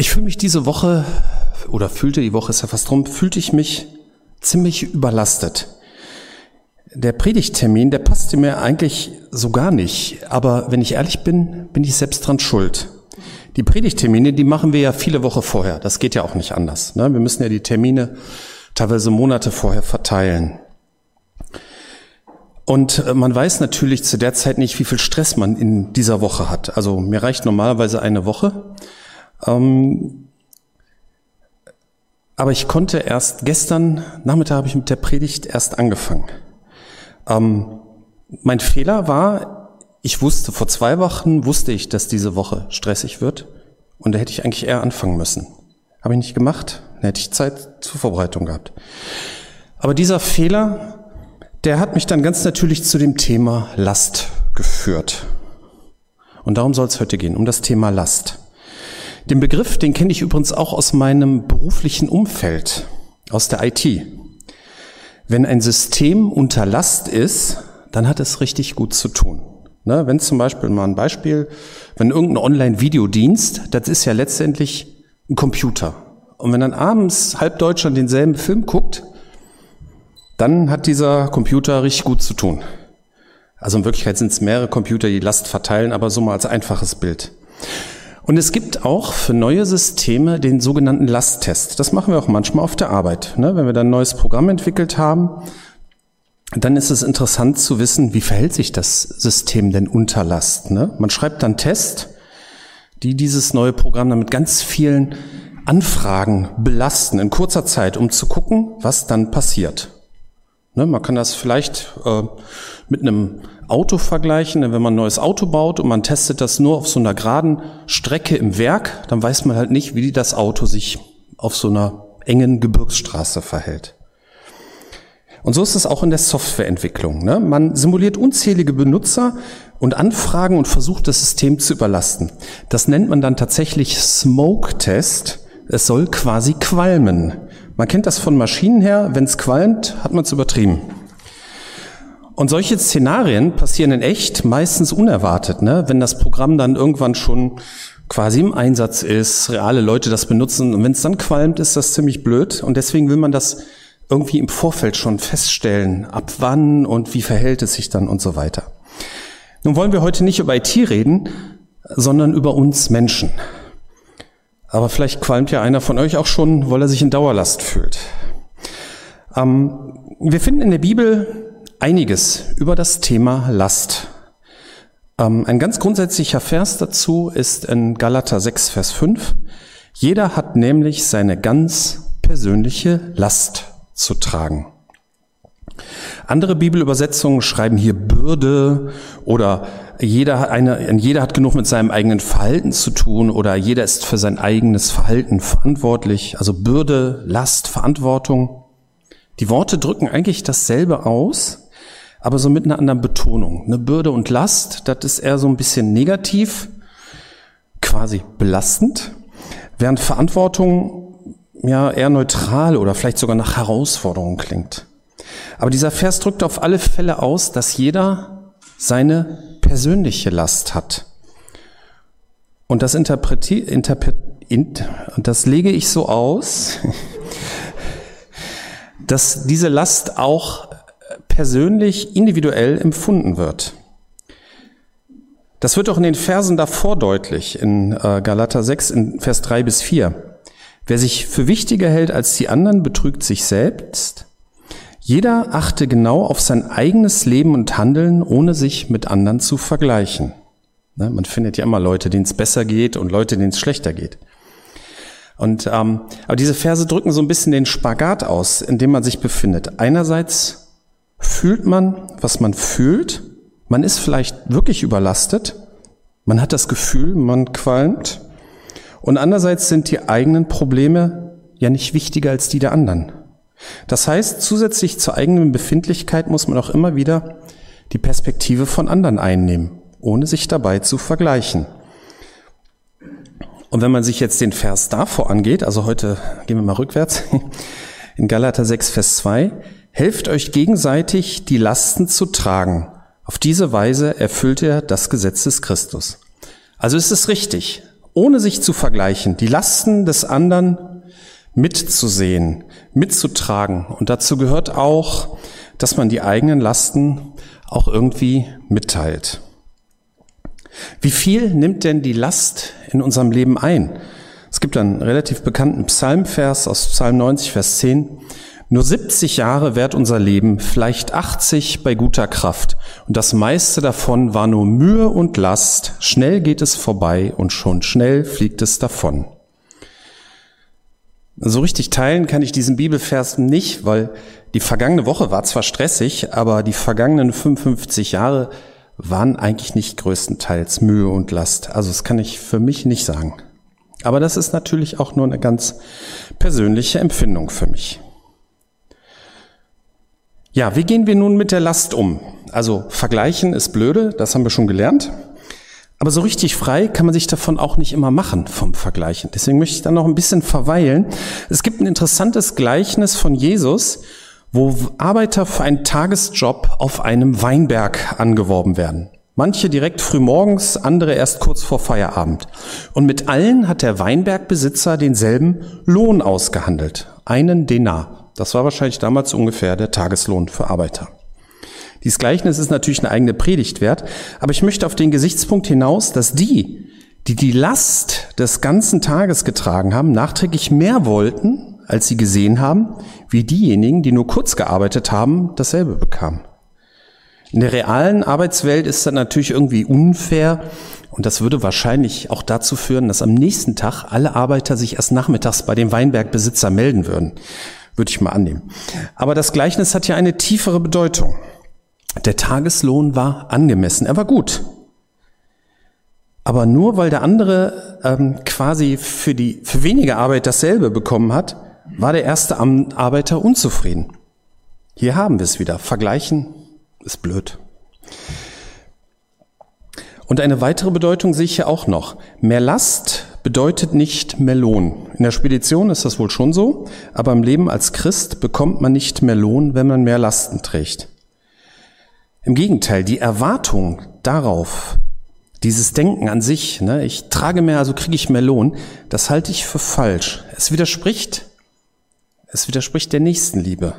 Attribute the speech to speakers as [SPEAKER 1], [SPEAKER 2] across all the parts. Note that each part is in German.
[SPEAKER 1] Ich fühle mich diese Woche, oder fühlte die Woche ist ja fast rum, fühlte ich mich ziemlich überlastet. Der Predigttermin, der passte mir eigentlich so gar nicht. Aber wenn ich ehrlich bin, bin ich selbst dran schuld. Die Predigttermine, die machen wir ja viele Wochen vorher. Das geht ja auch nicht anders. Ne? Wir müssen ja die Termine teilweise Monate vorher verteilen. Und äh, man weiß natürlich zu der Zeit nicht, wie viel Stress man in dieser Woche hat. Also mir reicht normalerweise eine Woche. Ähm, aber ich konnte erst gestern Nachmittag habe ich mit der Predigt erst angefangen. Ähm, mein Fehler war, ich wusste, vor zwei Wochen wusste ich, dass diese Woche stressig wird. Und da hätte ich eigentlich eher anfangen müssen. Habe ich nicht gemacht. Dann hätte ich Zeit zur Vorbereitung gehabt. Aber dieser Fehler, der hat mich dann ganz natürlich zu dem Thema Last geführt. Und darum soll es heute gehen, um das Thema Last. Den Begriff, den kenne ich übrigens auch aus meinem beruflichen Umfeld, aus der IT. Wenn ein System unter Last ist, dann hat es richtig gut zu tun. Ne, wenn zum Beispiel mal ein Beispiel, wenn irgendein Online-Videodienst, das ist ja letztendlich ein Computer. Und wenn dann abends halb Deutschland denselben Film guckt, dann hat dieser Computer richtig gut zu tun. Also in Wirklichkeit sind es mehrere Computer, die Last verteilen, aber so mal als einfaches Bild. Und es gibt auch für neue Systeme den sogenannten Lasttest. Das machen wir auch manchmal auf der Arbeit. Ne? Wenn wir dann ein neues Programm entwickelt haben, dann ist es interessant zu wissen, wie verhält sich das System denn unter Last. Ne? Man schreibt dann Test, die dieses neue Programm dann mit ganz vielen Anfragen belasten in kurzer Zeit, um zu gucken, was dann passiert. Ne? Man kann das vielleicht äh, mit einem Auto vergleichen. Wenn man ein neues Auto baut und man testet das nur auf so einer geraden Strecke im Werk, dann weiß man halt nicht, wie das Auto sich auf so einer engen Gebirgsstraße verhält. Und so ist es auch in der Softwareentwicklung. Ne? Man simuliert unzählige Benutzer und Anfragen und versucht das System zu überlasten. Das nennt man dann tatsächlich Smoke-Test. Es soll quasi qualmen. Man kennt das von Maschinen her. Wenn es qualmt, hat man es übertrieben. Und solche Szenarien passieren in echt meistens unerwartet, ne? wenn das Programm dann irgendwann schon quasi im Einsatz ist, reale Leute das benutzen. Und wenn es dann qualmt, ist das ziemlich blöd. Und deswegen will man das irgendwie im Vorfeld schon feststellen, ab wann und wie verhält es sich dann und so weiter. Nun wollen wir heute nicht über IT reden, sondern über uns Menschen. Aber vielleicht qualmt ja einer von euch auch schon, weil er sich in Dauerlast fühlt. Ähm, wir finden in der Bibel einiges über das Thema Last. Ähm, ein ganz grundsätzlicher Vers dazu ist in Galater 6, Vers 5. Jeder hat nämlich seine ganz persönliche Last zu tragen. Andere Bibelübersetzungen schreiben hier Bürde oder jeder hat, eine, jeder hat genug mit seinem eigenen Verhalten zu tun oder jeder ist für sein eigenes Verhalten verantwortlich. Also Bürde, Last, Verantwortung. Die Worte drücken eigentlich dasselbe aus, aber so mit einer anderen Betonung. Eine Bürde und Last, das ist eher so ein bisschen negativ, quasi belastend, während Verantwortung ja eher neutral oder vielleicht sogar nach Herausforderung klingt. Aber dieser Vers drückt auf alle Fälle aus, dass jeder seine persönliche Last hat. Und das interpretiert, interpret, und das lege ich so aus, dass diese Last auch persönlich, individuell empfunden wird. Das wird auch in den Versen davor deutlich, in äh, Galater 6, in Vers 3 bis 4. Wer sich für wichtiger hält als die anderen, betrügt sich selbst. Jeder achte genau auf sein eigenes Leben und Handeln, ohne sich mit anderen zu vergleichen. Ne, man findet ja immer Leute, denen es besser geht und Leute, denen es schlechter geht. Und ähm, aber diese Verse drücken so ein bisschen den Spagat aus, in dem man sich befindet. Einerseits fühlt man, was man fühlt. Man ist vielleicht wirklich überlastet. Man hat das Gefühl, man qualmt. Und andererseits sind die eigenen Probleme ja nicht wichtiger als die der anderen. Das heißt, zusätzlich zur eigenen Befindlichkeit muss man auch immer wieder die Perspektive von anderen einnehmen, ohne sich dabei zu vergleichen. Und wenn man sich jetzt den Vers davor angeht, also heute gehen wir mal rückwärts, in Galater 6, Vers 2, Helft euch gegenseitig, die Lasten zu tragen. Auf diese Weise erfüllt er das Gesetz des Christus. Also ist es richtig. ohne sich zu vergleichen, die Lasten des anderen mitzusehen, mitzutragen. Und dazu gehört auch, dass man die eigenen Lasten auch irgendwie mitteilt. Wie viel nimmt denn die Last in unserem Leben ein? Es gibt einen relativ bekannten Psalmvers aus Psalm 90, Vers 10. Nur 70 Jahre währt unser Leben, vielleicht 80 bei guter Kraft. Und das meiste davon war nur Mühe und Last. Schnell geht es vorbei und schon schnell fliegt es davon. So richtig teilen kann ich diesen Bibelvers nicht, weil die vergangene Woche war zwar stressig, aber die vergangenen 55 Jahre waren eigentlich nicht größtenteils Mühe und Last. Also das kann ich für mich nicht sagen. Aber das ist natürlich auch nur eine ganz persönliche Empfindung für mich. Ja, wie gehen wir nun mit der Last um? Also vergleichen ist blöde, das haben wir schon gelernt. Aber so richtig frei kann man sich davon auch nicht immer machen vom Vergleichen. Deswegen möchte ich da noch ein bisschen verweilen. Es gibt ein interessantes Gleichnis von Jesus, wo Arbeiter für einen Tagesjob auf einem Weinberg angeworben werden. Manche direkt früh morgens, andere erst kurz vor Feierabend. Und mit allen hat der Weinbergbesitzer denselben Lohn ausgehandelt. Einen Denar. Das war wahrscheinlich damals ungefähr der Tageslohn für Arbeiter. Dieses Gleichnis ist natürlich eine eigene Predigt wert, aber ich möchte auf den Gesichtspunkt hinaus, dass die, die die Last des ganzen Tages getragen haben, nachträglich mehr wollten, als sie gesehen haben, wie diejenigen, die nur kurz gearbeitet haben, dasselbe bekamen. In der realen Arbeitswelt ist das natürlich irgendwie unfair und das würde wahrscheinlich auch dazu führen, dass am nächsten Tag alle Arbeiter sich erst nachmittags bei dem Weinbergbesitzer melden würden. Würde ich mal annehmen. Aber das Gleichnis hat ja eine tiefere Bedeutung. Der Tageslohn war angemessen, er war gut. Aber nur weil der andere ähm, quasi für die für weniger Arbeit dasselbe bekommen hat, war der erste Arbeiter unzufrieden. Hier haben wir es wieder. Vergleichen ist blöd. Und eine weitere Bedeutung sehe ich hier auch noch. Mehr Last bedeutet nicht mehr Lohn. In der Spedition ist das wohl schon so, aber im Leben als Christ bekommt man nicht mehr Lohn, wenn man mehr Lasten trägt. Im Gegenteil, die Erwartung darauf, dieses Denken an sich, ne, ich trage mehr, also kriege ich mehr Lohn, das halte ich für falsch. Es widerspricht es widerspricht der Nächstenliebe.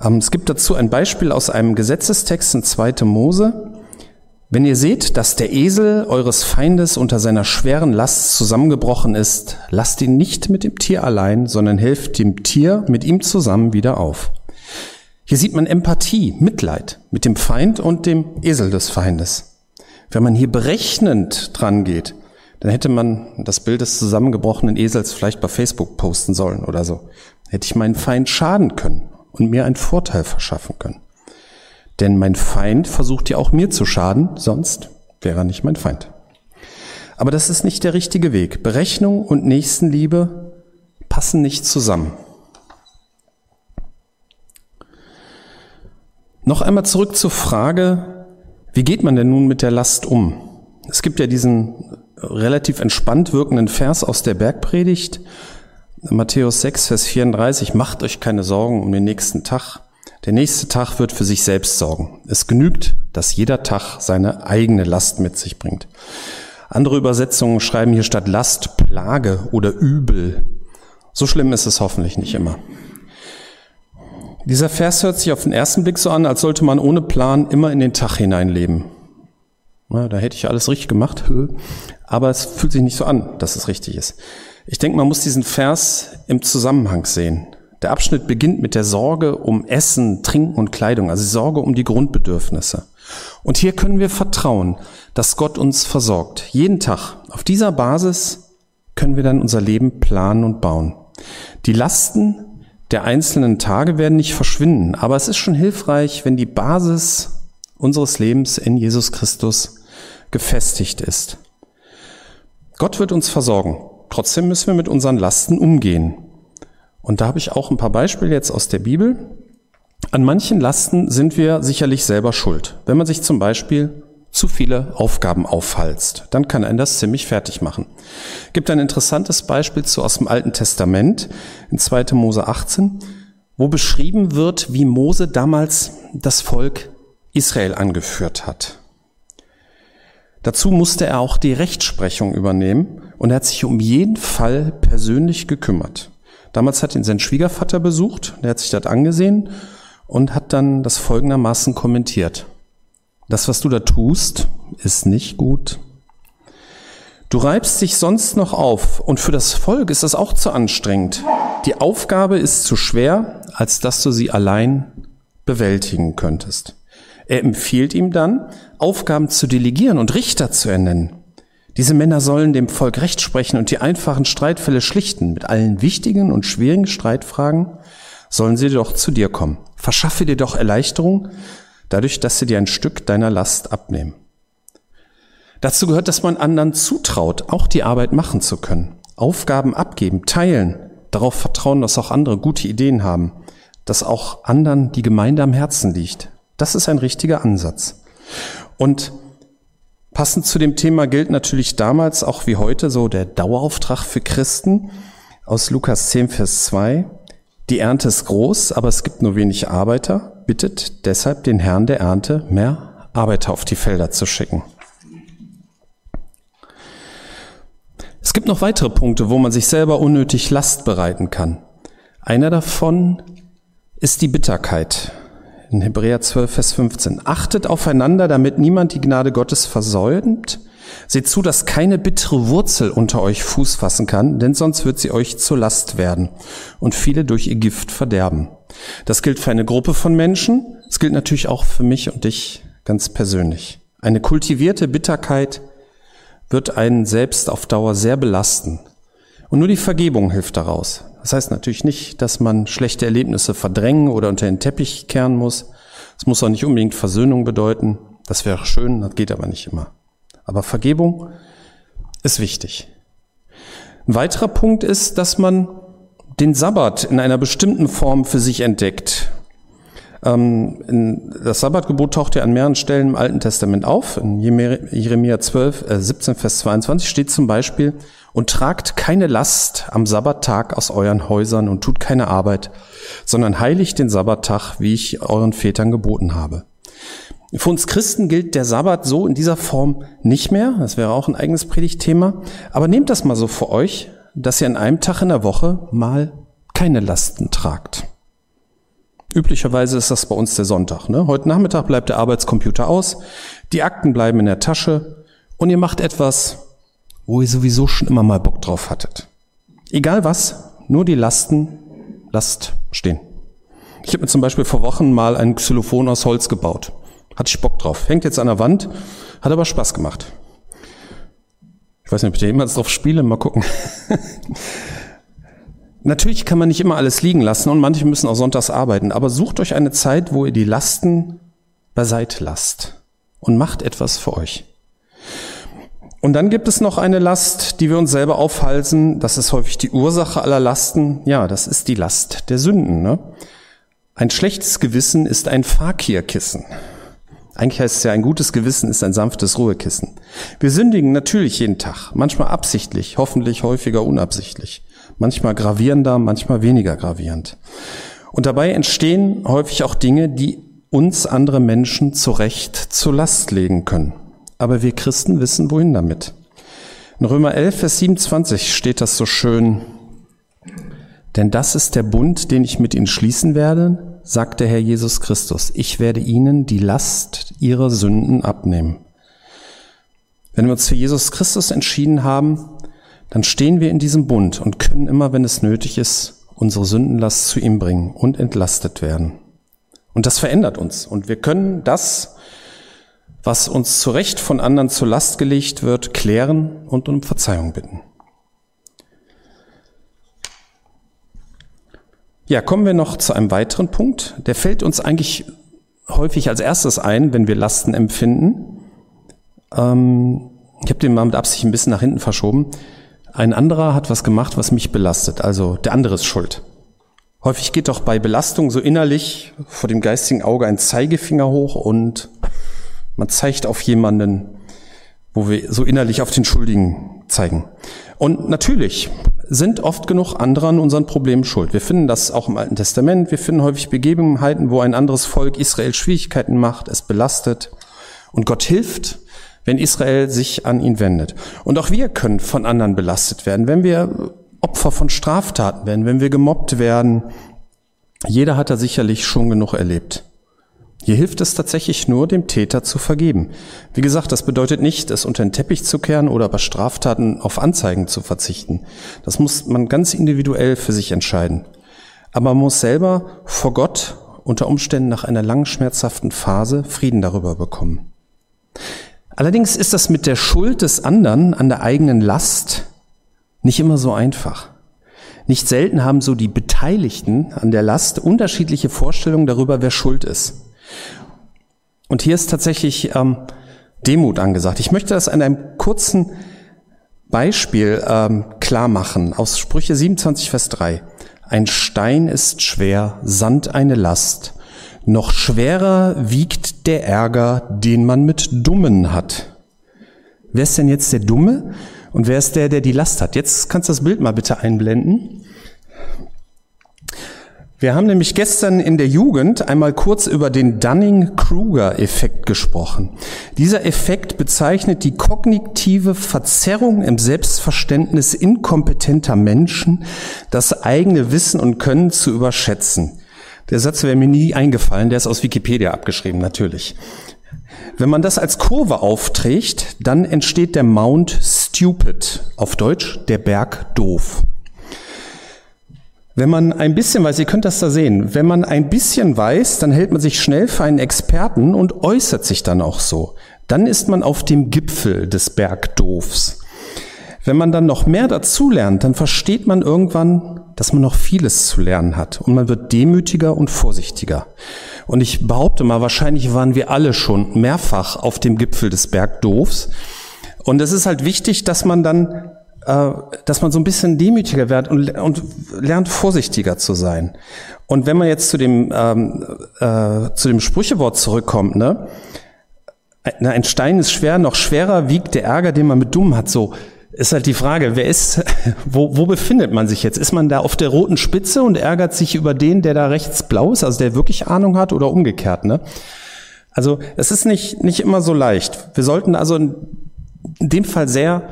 [SPEAKER 1] Ähm, es gibt dazu ein Beispiel aus einem Gesetzestext in 2. Mose. Wenn ihr seht, dass der Esel eures Feindes unter seiner schweren Last zusammengebrochen ist, lasst ihn nicht mit dem Tier allein, sondern helft dem Tier mit ihm zusammen wieder auf. Hier sieht man Empathie, Mitleid mit dem Feind und dem Esel des Feindes. Wenn man hier berechnend dran geht, dann hätte man das Bild des zusammengebrochenen Esels vielleicht bei Facebook posten sollen oder so. Hätte ich meinen Feind schaden können und mir einen Vorteil verschaffen können. Denn mein Feind versucht ja auch mir zu schaden, sonst wäre er nicht mein Feind. Aber das ist nicht der richtige Weg. Berechnung und Nächstenliebe passen nicht zusammen. Noch einmal zurück zur Frage, wie geht man denn nun mit der Last um? Es gibt ja diesen relativ entspannt wirkenden Vers aus der Bergpredigt, Matthäus 6, Vers 34, macht euch keine Sorgen um den nächsten Tag. Der nächste Tag wird für sich selbst sorgen. Es genügt, dass jeder Tag seine eigene Last mit sich bringt. Andere Übersetzungen schreiben hier statt Last Plage oder Übel. So schlimm ist es hoffentlich nicht immer. Dieser Vers hört sich auf den ersten Blick so an, als sollte man ohne Plan immer in den Tag hineinleben. Na, da hätte ich alles richtig gemacht, aber es fühlt sich nicht so an, dass es richtig ist. Ich denke, man muss diesen Vers im Zusammenhang sehen. Der Abschnitt beginnt mit der Sorge um Essen, Trinken und Kleidung, also Sorge um die Grundbedürfnisse. Und hier können wir vertrauen, dass Gott uns versorgt. Jeden Tag. Auf dieser Basis können wir dann unser Leben planen und bauen. Die Lasten der einzelnen Tage werden nicht verschwinden, aber es ist schon hilfreich, wenn die Basis unseres Lebens in Jesus Christus gefestigt ist. Gott wird uns versorgen. Trotzdem müssen wir mit unseren Lasten umgehen. Und da habe ich auch ein paar Beispiele jetzt aus der Bibel. An manchen Lasten sind wir sicherlich selber schuld. Wenn man sich zum Beispiel zu viele Aufgaben aufhalst, dann kann einen das ziemlich fertig machen. Gibt ein interessantes Beispiel zu aus dem Alten Testament in 2. Mose 18, wo beschrieben wird, wie Mose damals das Volk Israel angeführt hat. Dazu musste er auch die Rechtsprechung übernehmen und er hat sich um jeden Fall persönlich gekümmert. Damals hat ihn sein Schwiegervater besucht, der hat sich das angesehen und hat dann das folgendermaßen kommentiert. Das, was du da tust, ist nicht gut. Du reibst dich sonst noch auf und für das Volk ist das auch zu anstrengend. Die Aufgabe ist zu schwer, als dass du sie allein bewältigen könntest. Er empfiehlt ihm dann, Aufgaben zu delegieren und Richter zu ernennen. Diese Männer sollen dem Volk Recht sprechen und die einfachen Streitfälle schlichten. Mit allen wichtigen und schwierigen Streitfragen sollen sie doch zu dir kommen. Verschaffe dir doch Erleichterung, dadurch, dass sie dir ein Stück deiner Last abnehmen. Dazu gehört, dass man anderen zutraut, auch die Arbeit machen zu können. Aufgaben abgeben, teilen, darauf vertrauen, dass auch andere gute Ideen haben, dass auch anderen die Gemeinde am Herzen liegt. Das ist ein richtiger Ansatz. Und passend zu dem Thema gilt natürlich damals auch wie heute so der Dauerauftrag für Christen aus Lukas 10, Vers 2. Die Ernte ist groß, aber es gibt nur wenig Arbeiter. Bittet deshalb den Herrn der Ernte, mehr Arbeiter auf die Felder zu schicken. Es gibt noch weitere Punkte, wo man sich selber unnötig Last bereiten kann. Einer davon ist die Bitterkeit in Hebräer 12, Vers 15. Achtet aufeinander, damit niemand die Gnade Gottes versäumt. Seht zu, dass keine bittere Wurzel unter euch Fuß fassen kann, denn sonst wird sie euch zur Last werden und viele durch ihr Gift verderben. Das gilt für eine Gruppe von Menschen, es gilt natürlich auch für mich und dich ganz persönlich. Eine kultivierte Bitterkeit wird einen selbst auf Dauer sehr belasten. Und nur die Vergebung hilft daraus. Das heißt natürlich nicht, dass man schlechte Erlebnisse verdrängen oder unter den Teppich kehren muss. Es muss auch nicht unbedingt Versöhnung bedeuten. Das wäre schön, das geht aber nicht immer. Aber Vergebung ist wichtig. Ein weiterer Punkt ist, dass man den Sabbat in einer bestimmten Form für sich entdeckt. Ähm, das Sabbatgebot taucht ja an mehreren Stellen im Alten Testament auf. In Jeremia 12, äh, 17, Vers 22 steht zum Beispiel, und tragt keine Last am Sabbattag aus euren Häusern und tut keine Arbeit, sondern heiligt den Sabbattag, wie ich euren Vätern geboten habe. Für uns Christen gilt der Sabbat so in dieser Form nicht mehr. Das wäre auch ein eigenes Predigtthema. Aber nehmt das mal so für euch, dass ihr an einem Tag in der Woche mal keine Lasten tragt. Üblicherweise ist das bei uns der Sonntag. Ne? Heute Nachmittag bleibt der Arbeitscomputer aus, die Akten bleiben in der Tasche und ihr macht etwas, wo ihr sowieso schon immer mal Bock drauf hattet. Egal was, nur die Lasten lasst stehen. Ich habe mir zum Beispiel vor Wochen mal ein Xylophon aus Holz gebaut. Hatte ich Bock drauf. Hängt jetzt an der Wand, hat aber Spaß gemacht. Ich weiß nicht, ob ich da jemals drauf spiele, mal gucken. Natürlich kann man nicht immer alles liegen lassen und manche müssen auch sonntags arbeiten, aber sucht euch eine Zeit, wo ihr die Lasten beiseite lasst und macht etwas für euch. Und dann gibt es noch eine Last, die wir uns selber aufhalsen. Das ist häufig die Ursache aller Lasten. Ja, das ist die Last der Sünden. Ne? Ein schlechtes Gewissen ist ein Fakirkissen. Eigentlich heißt es ja, ein gutes Gewissen ist ein sanftes Ruhekissen. Wir sündigen natürlich jeden Tag, manchmal absichtlich, hoffentlich häufiger unabsichtlich, manchmal gravierender, manchmal weniger gravierend. Und dabei entstehen häufig auch Dinge, die uns andere Menschen zu Recht zur Last legen können aber wir Christen wissen, wohin damit. In Römer 11, Vers 27 steht das so schön. Denn das ist der Bund, den ich mit ihnen schließen werde, sagt der Herr Jesus Christus. Ich werde ihnen die Last ihrer Sünden abnehmen. Wenn wir uns für Jesus Christus entschieden haben, dann stehen wir in diesem Bund und können immer, wenn es nötig ist, unsere Sündenlast zu ihm bringen und entlastet werden. Und das verändert uns. Und wir können das, was uns zu Recht von anderen zur Last gelegt wird, klären und um Verzeihung bitten. Ja, kommen wir noch zu einem weiteren Punkt. Der fällt uns eigentlich häufig als erstes ein, wenn wir Lasten empfinden. Ähm, ich habe den mal mit Absicht ein bisschen nach hinten verschoben. Ein anderer hat was gemacht, was mich belastet. Also der andere ist schuld. Häufig geht doch bei Belastung so innerlich vor dem geistigen Auge ein Zeigefinger hoch und man zeigt auf jemanden, wo wir so innerlich auf den Schuldigen zeigen. Und natürlich sind oft genug andere an unseren Problemen schuld. Wir finden das auch im Alten Testament. Wir finden häufig Begebenheiten, wo ein anderes Volk Israel Schwierigkeiten macht, es belastet. Und Gott hilft, wenn Israel sich an ihn wendet. Und auch wir können von anderen belastet werden, wenn wir Opfer von Straftaten werden, wenn wir gemobbt werden. Jeder hat da sicherlich schon genug erlebt. Hier hilft es tatsächlich nur, dem Täter zu vergeben. Wie gesagt, das bedeutet nicht, es unter den Teppich zu kehren oder bei Straftaten auf Anzeigen zu verzichten. Das muss man ganz individuell für sich entscheiden. Aber man muss selber vor Gott unter Umständen nach einer langen schmerzhaften Phase Frieden darüber bekommen. Allerdings ist das mit der Schuld des anderen an der eigenen Last nicht immer so einfach. Nicht selten haben so die Beteiligten an der Last unterschiedliche Vorstellungen darüber, wer schuld ist. Und hier ist tatsächlich ähm, Demut angesagt. Ich möchte das an einem kurzen Beispiel ähm, klar machen aus Sprüche 27, Vers 3. Ein Stein ist schwer, Sand eine Last. Noch schwerer wiegt der Ärger, den man mit Dummen hat. Wer ist denn jetzt der Dumme und wer ist der, der die Last hat? Jetzt kannst du das Bild mal bitte einblenden. Wir haben nämlich gestern in der Jugend einmal kurz über den Dunning-Kruger-Effekt gesprochen. Dieser Effekt bezeichnet die kognitive Verzerrung im Selbstverständnis inkompetenter Menschen, das eigene Wissen und Können zu überschätzen. Der Satz wäre mir nie eingefallen, der ist aus Wikipedia abgeschrieben, natürlich. Wenn man das als Kurve aufträgt, dann entsteht der Mount Stupid, auf Deutsch der Berg doof. Wenn man ein bisschen weiß, ihr könnt das da sehen, wenn man ein bisschen weiß, dann hält man sich schnell für einen Experten und äußert sich dann auch so. Dann ist man auf dem Gipfel des Bergdoofs. Wenn man dann noch mehr dazulernt, dann versteht man irgendwann, dass man noch vieles zu lernen hat und man wird demütiger und vorsichtiger. Und ich behaupte mal, wahrscheinlich waren wir alle schon mehrfach auf dem Gipfel des Bergdoofs. Und es ist halt wichtig, dass man dann dass man so ein bisschen demütiger wird und, und lernt vorsichtiger zu sein. Und wenn man jetzt zu dem ähm, äh, zu dem Sprüchewort zurückkommt, ne, ein Stein ist schwer, noch schwerer wiegt der Ärger, den man mit Dumm hat. So ist halt die Frage, wer ist, wo, wo befindet man sich jetzt? Ist man da auf der roten Spitze und ärgert sich über den, der da rechts blau ist, also der wirklich Ahnung hat oder umgekehrt, ne? Also es ist nicht nicht immer so leicht. Wir sollten also in dem Fall sehr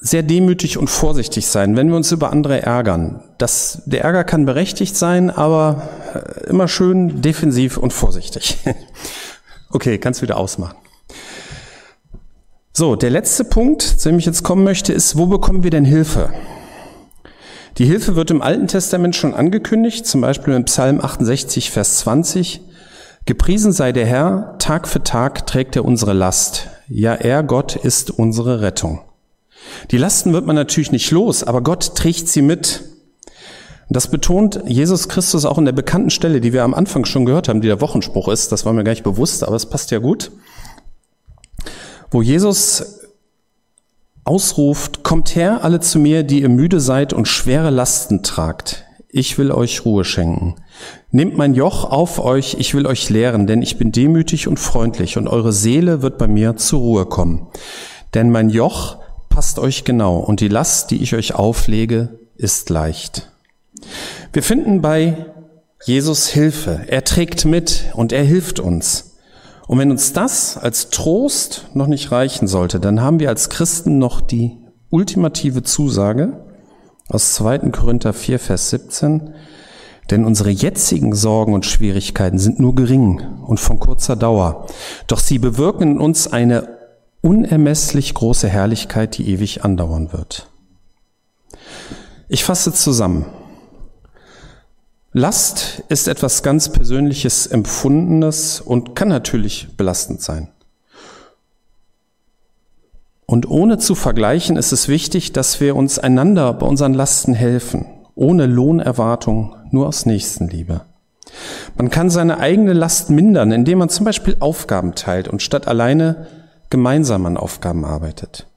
[SPEAKER 1] sehr demütig und vorsichtig sein, wenn wir uns über andere ärgern. Das, der Ärger kann berechtigt sein, aber äh, immer schön defensiv und vorsichtig. okay, kannst wieder ausmachen. So, der letzte Punkt, zu dem ich jetzt kommen möchte, ist, wo bekommen wir denn Hilfe? Die Hilfe wird im Alten Testament schon angekündigt, zum Beispiel im Psalm 68, Vers 20. Gepriesen sei der Herr, Tag für Tag trägt er unsere Last. Ja, er, Gott, ist unsere Rettung. Die Lasten wird man natürlich nicht los, aber Gott trägt sie mit. Das betont Jesus Christus auch in der bekannten Stelle, die wir am Anfang schon gehört haben, die der Wochenspruch ist. Das war mir gar nicht bewusst, aber es passt ja gut. Wo Jesus ausruft, kommt her alle zu mir, die ihr müde seid und schwere Lasten tragt. Ich will euch Ruhe schenken. Nehmt mein Joch auf euch, ich will euch lehren, denn ich bin demütig und freundlich und eure Seele wird bei mir zur Ruhe kommen. Denn mein Joch passt euch genau und die Last, die ich euch auflege, ist leicht. Wir finden bei Jesus Hilfe. Er trägt mit und er hilft uns. Und wenn uns das als Trost noch nicht reichen sollte, dann haben wir als Christen noch die ultimative Zusage aus 2. Korinther 4, Vers 17. Denn unsere jetzigen Sorgen und Schwierigkeiten sind nur gering und von kurzer Dauer. Doch sie bewirken in uns eine unermesslich große Herrlichkeit, die ewig andauern wird. Ich fasse zusammen. Last ist etwas ganz Persönliches, Empfundenes und kann natürlich belastend sein. Und ohne zu vergleichen ist es wichtig, dass wir uns einander bei unseren Lasten helfen, ohne Lohnerwartung, nur aus Nächstenliebe. Man kann seine eigene Last mindern, indem man zum Beispiel Aufgaben teilt und statt alleine gemeinsam an Aufgaben arbeitet.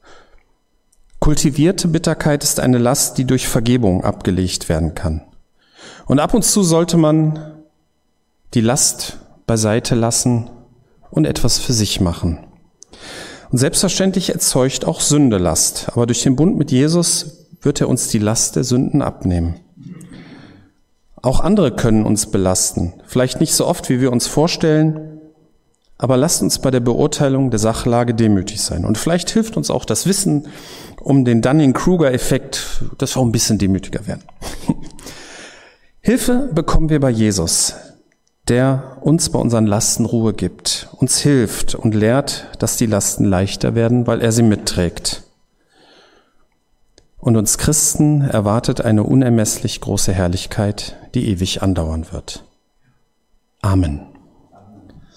[SPEAKER 1] Kultivierte Bitterkeit ist eine Last, die durch Vergebung abgelegt werden kann. Und ab und zu sollte man die Last beiseite lassen und etwas für sich machen. Und selbstverständlich erzeugt auch Sünde Last, aber durch den Bund mit Jesus wird er uns die Last der Sünden abnehmen. Auch andere können uns belasten, vielleicht nicht so oft, wie wir uns vorstellen, Aber lasst uns bei der Beurteilung der Sachlage demütig sein. Und vielleicht hilft uns auch das Wissen um den Dunning-Kruger-Effekt, dass wir auch ein bisschen demütiger werden. Hilfe bekommen wir bei Jesus, der uns bei unseren Lasten Ruhe gibt, uns hilft und lehrt, dass die Lasten leichter werden, weil er sie mitträgt. Und uns Christen erwartet eine unermesslich große Herrlichkeit, die ewig andauern wird. Amen.